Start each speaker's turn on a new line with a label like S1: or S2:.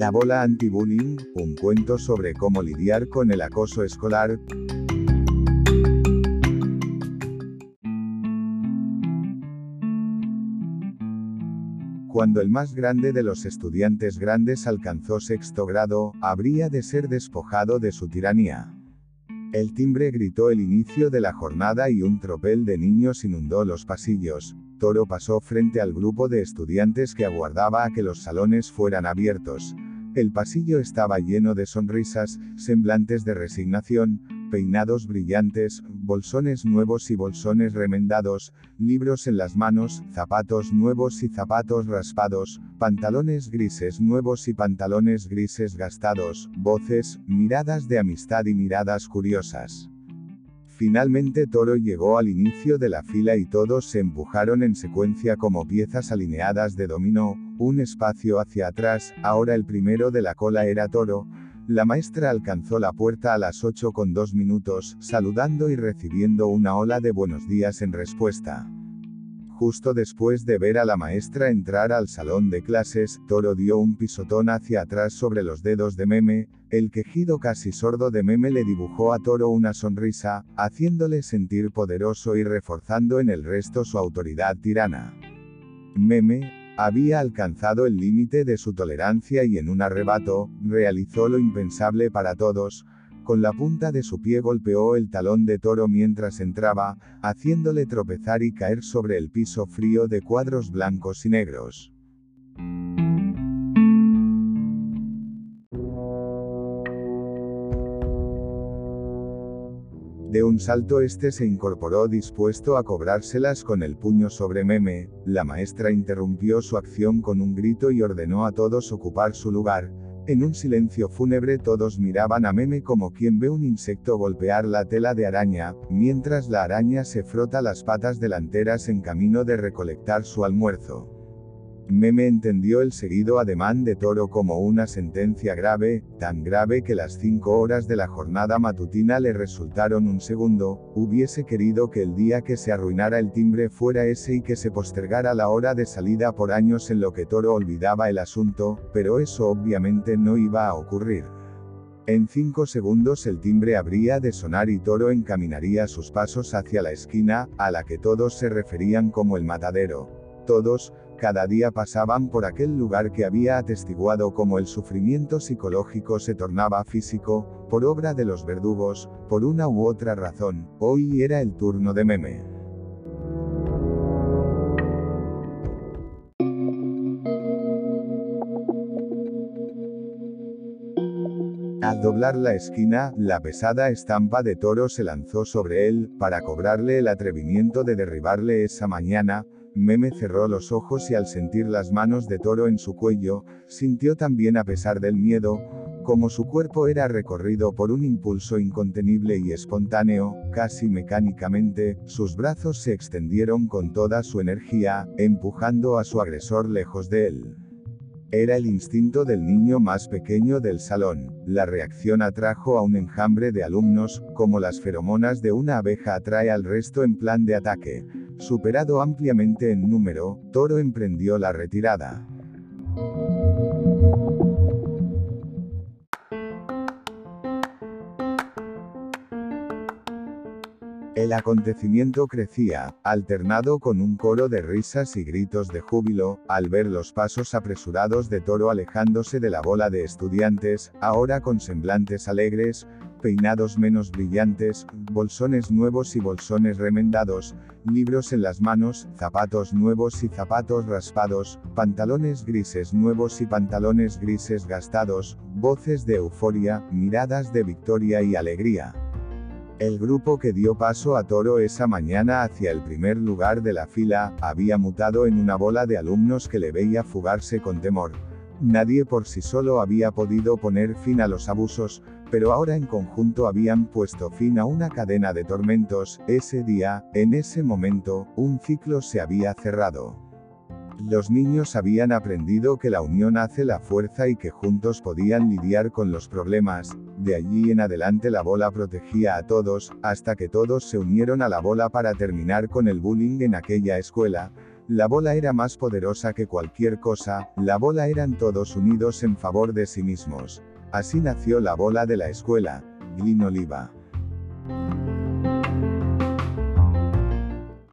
S1: La bola anti-bullying, un cuento sobre cómo lidiar con el acoso escolar. Cuando el más grande de los estudiantes grandes alcanzó sexto grado, habría de ser despojado de su tiranía. El timbre gritó el inicio de la jornada y un tropel de niños inundó los pasillos. Toro pasó frente al grupo de estudiantes que aguardaba a que los salones fueran abiertos. El pasillo estaba lleno de sonrisas, semblantes de resignación, peinados brillantes, bolsones nuevos y bolsones remendados, libros en las manos, zapatos nuevos y zapatos raspados, pantalones grises nuevos y pantalones grises gastados, voces, miradas de amistad y miradas curiosas. Finalmente Toro llegó al inicio de la fila y todos se empujaron en secuencia como piezas alineadas de dominó, un espacio hacia atrás, ahora el primero de la cola era Toro, la maestra alcanzó la puerta a las 8 con dos minutos, saludando y recibiendo una ola de buenos días en respuesta. Justo después de ver a la maestra entrar al salón de clases, Toro dio un pisotón hacia atrás sobre los dedos de Meme, el quejido casi sordo de Meme le dibujó a Toro una sonrisa, haciéndole sentir poderoso y reforzando en el resto su autoridad tirana. Meme, había alcanzado el límite de su tolerancia y en un arrebato, realizó lo impensable para todos, con la punta de su pie golpeó el talón de toro mientras entraba, haciéndole tropezar y caer sobre el piso frío de cuadros blancos y negros. De un salto este se incorporó dispuesto a cobrárselas con el puño sobre Meme, la maestra interrumpió su acción con un grito y ordenó a todos ocupar su lugar. En un silencio fúnebre todos miraban a Meme como quien ve un insecto golpear la tela de araña, mientras la araña se frota las patas delanteras en camino de recolectar su almuerzo. Meme entendió el seguido ademán de Toro como una sentencia grave, tan grave que las cinco horas de la jornada matutina le resultaron un segundo, hubiese querido que el día que se arruinara el timbre fuera ese y que se postergara la hora de salida por años en lo que Toro olvidaba el asunto, pero eso obviamente no iba a ocurrir. En cinco segundos el timbre habría de sonar y Toro encaminaría sus pasos hacia la esquina, a la que todos se referían como el matadero. Todos, cada día pasaban por aquel lugar que había atestiguado como el sufrimiento psicológico se tornaba físico, por obra de los verdugos, por una u otra razón, hoy era el turno de Meme. Al doblar la esquina, la pesada estampa de toro se lanzó sobre él, para cobrarle el atrevimiento de derribarle esa mañana, Meme cerró los ojos y al sentir las manos de toro en su cuello, sintió también a pesar del miedo, como su cuerpo era recorrido por un impulso incontenible y espontáneo, casi mecánicamente, sus brazos se extendieron con toda su energía, empujando a su agresor lejos de él. Era el instinto del niño más pequeño del salón. La reacción atrajo a un enjambre de alumnos, como las feromonas de una abeja atrae al resto en plan de ataque. Superado ampliamente en número, Toro emprendió la retirada. El acontecimiento crecía, alternado con un coro de risas y gritos de júbilo, al ver los pasos apresurados de Toro alejándose de la bola de estudiantes, ahora con semblantes alegres, peinados menos brillantes, bolsones nuevos y bolsones remendados, libros en las manos, zapatos nuevos y zapatos raspados, pantalones grises nuevos y pantalones grises gastados, voces de euforia, miradas de victoria y alegría. El grupo que dio paso a Toro esa mañana hacia el primer lugar de la fila, había mutado en una bola de alumnos que le veía fugarse con temor. Nadie por sí solo había podido poner fin a los abusos, pero ahora en conjunto habían puesto fin a una cadena de tormentos, ese día, en ese momento, un ciclo se había cerrado. Los niños habían aprendido que la unión hace la fuerza y que juntos podían lidiar con los problemas, de allí en adelante la bola protegía a todos, hasta que todos se unieron a la bola para terminar con el bullying en aquella escuela, La bola era más poderosa que cualquier cosa, la bola eran todos unidos en favor de sí mismos. Así nació la bola de la escuela, Glyn Oliva.